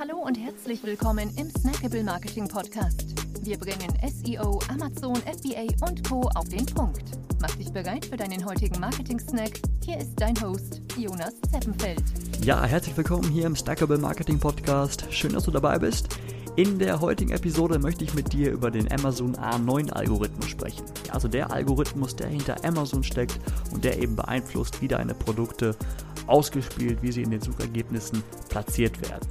Hallo und herzlich willkommen im Snackable Marketing Podcast. Wir bringen SEO, Amazon, FBA und Co. auf den Punkt. Mach dich bereit für deinen heutigen Marketing-Snack. Hier ist dein Host, Jonas Zeppenfeld. Ja, herzlich willkommen hier im Snackable Marketing Podcast. Schön, dass du dabei bist. In der heutigen Episode möchte ich mit dir über den Amazon A9-Algorithmus sprechen. Also der Algorithmus, der hinter Amazon steckt und der eben beeinflusst, wie deine Produkte ausgespielt, wie sie in den Suchergebnissen platziert werden.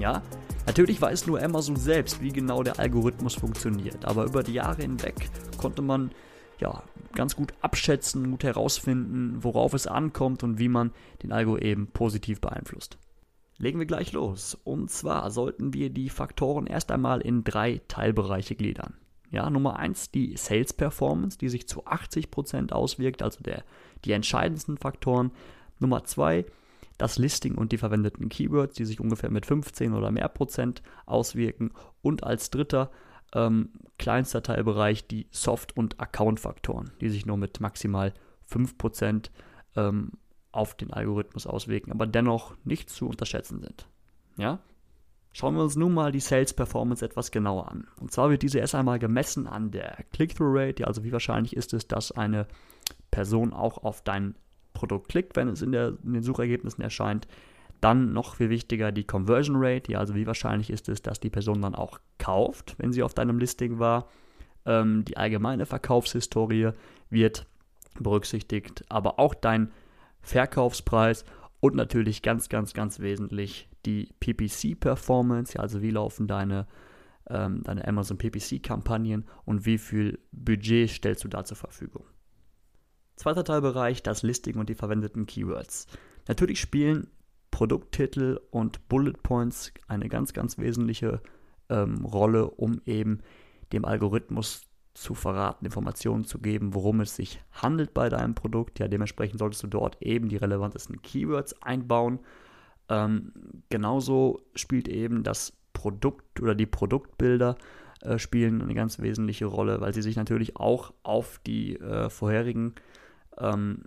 Ja, natürlich weiß nur Amazon selbst, wie genau der Algorithmus funktioniert, aber über die Jahre hinweg konnte man ja, ganz gut abschätzen, gut herausfinden, worauf es ankommt und wie man den Algo eben positiv beeinflusst. Legen wir gleich los. Und zwar sollten wir die Faktoren erst einmal in drei Teilbereiche gliedern. Ja, Nummer eins die Sales Performance, die sich zu 80% auswirkt, also der, die entscheidendsten Faktoren. Nummer zwei das Listing und die verwendeten Keywords, die sich ungefähr mit 15 oder mehr Prozent auswirken. Und als dritter ähm, kleinster Teilbereich die Soft- und Account-Faktoren, die sich nur mit maximal 5% ähm, auf den Algorithmus auswirken, aber dennoch nicht zu unterschätzen sind. Ja? Schauen wir uns nun mal die Sales Performance etwas genauer an. Und zwar wird diese erst einmal gemessen an der Click-Through-Rate, also wie wahrscheinlich ist es, dass eine Person auch auf dein Produkt klickt, wenn es in, der, in den Suchergebnissen erscheint. Dann noch viel wichtiger die Conversion Rate, ja, also wie wahrscheinlich ist es, dass die Person dann auch kauft, wenn sie auf deinem Listing war. Ähm, die allgemeine Verkaufshistorie wird berücksichtigt, aber auch dein Verkaufspreis und natürlich ganz, ganz, ganz wesentlich die PPC-Performance, ja, also wie laufen deine, ähm, deine Amazon PPC-Kampagnen und wie viel Budget stellst du da zur Verfügung. Zweiter Teilbereich, das Listing und die verwendeten Keywords. Natürlich spielen Produkttitel und Bullet Points eine ganz, ganz wesentliche ähm, Rolle, um eben dem Algorithmus zu verraten, Informationen zu geben, worum es sich handelt bei deinem Produkt. Ja, dementsprechend solltest du dort eben die relevantesten Keywords einbauen. Ähm, genauso spielt eben das Produkt oder die Produktbilder äh, spielen eine ganz wesentliche Rolle, weil sie sich natürlich auch auf die äh, vorherigen ähm,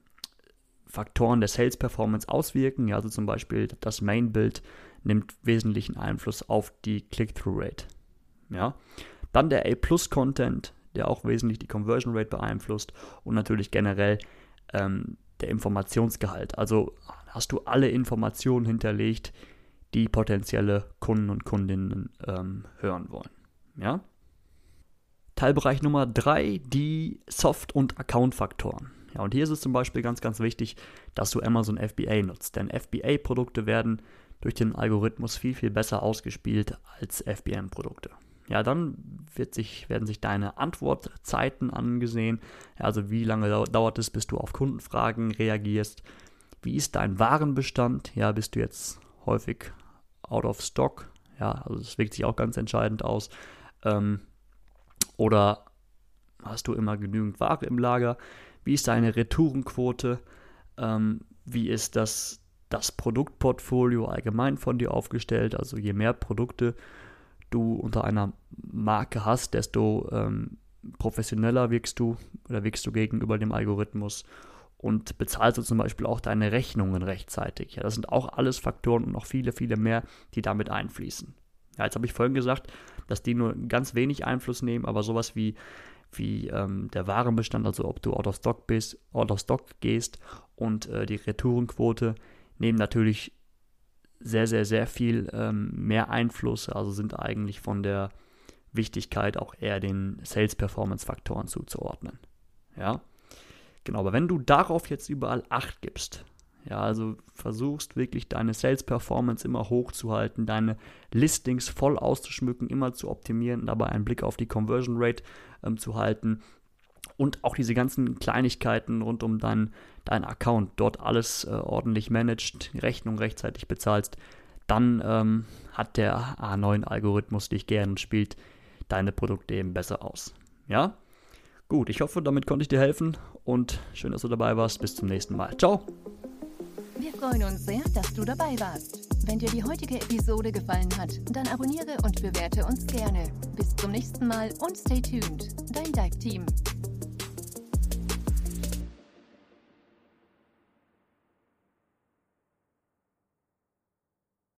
Faktoren der Sales Performance auswirken. Ja, also zum Beispiel das Main-Bild nimmt wesentlichen Einfluss auf die Click-Through-Rate. Ja. Dann der A-Plus-Content, der auch wesentlich die Conversion Rate beeinflusst und natürlich generell ähm, der Informationsgehalt. Also hast du alle Informationen hinterlegt, die potenzielle Kunden und Kundinnen ähm, hören wollen. Ja? Teilbereich Nummer drei die Soft- und Account-Faktoren. Ja, und hier ist es zum Beispiel ganz, ganz wichtig, dass du Amazon FBA nutzt, denn FBA-Produkte werden durch den Algorithmus viel, viel besser ausgespielt als FBM-Produkte. Ja, dann sich, werden sich deine Antwortzeiten angesehen, also wie lange dauert es, bis du auf Kundenfragen reagierst, wie ist dein Warenbestand, ja, bist du jetzt häufig out of stock, ja, also das wirkt sich auch ganz entscheidend aus, ähm, oder hast du immer genügend Ware im Lager, wie ist deine Retourenquote? Ähm, wie ist das, das Produktportfolio allgemein von dir aufgestellt? Also je mehr Produkte du unter einer Marke hast, desto ähm, professioneller wirkst du oder wirkst du gegenüber dem Algorithmus und bezahlst du zum Beispiel auch deine Rechnungen rechtzeitig. Ja, das sind auch alles Faktoren und noch viele, viele mehr, die damit einfließen. Ja, jetzt habe ich vorhin gesagt, dass die nur ganz wenig Einfluss nehmen, aber sowas wie wie ähm, der Warenbestand, also ob du out of stock bist, out of stock gehst und äh, die Retourenquote nehmen natürlich sehr, sehr, sehr viel ähm, mehr Einfluss, also sind eigentlich von der Wichtigkeit auch eher den Sales Performance Faktoren zuzuordnen. Ja, genau, aber wenn du darauf jetzt überall Acht gibst, ja, also versuchst wirklich deine Sales Performance immer hochzuhalten, deine Listings voll auszuschmücken, immer zu optimieren, dabei einen Blick auf die Conversion Rate ähm, zu halten und auch diese ganzen Kleinigkeiten rund um deinen dein Account, dort alles äh, ordentlich managed, Rechnung rechtzeitig bezahlst, dann ähm, hat der A9-Algorithmus dich gern und spielt deine Produkte eben besser aus. Ja? Gut, ich hoffe, damit konnte ich dir helfen und schön, dass du dabei warst. Bis zum nächsten Mal. Ciao! Wir freuen uns sehr, dass du dabei warst. Wenn dir die heutige Episode gefallen hat, dann abonniere und bewerte uns gerne. Bis zum nächsten Mal und stay tuned. Dein Dive Team.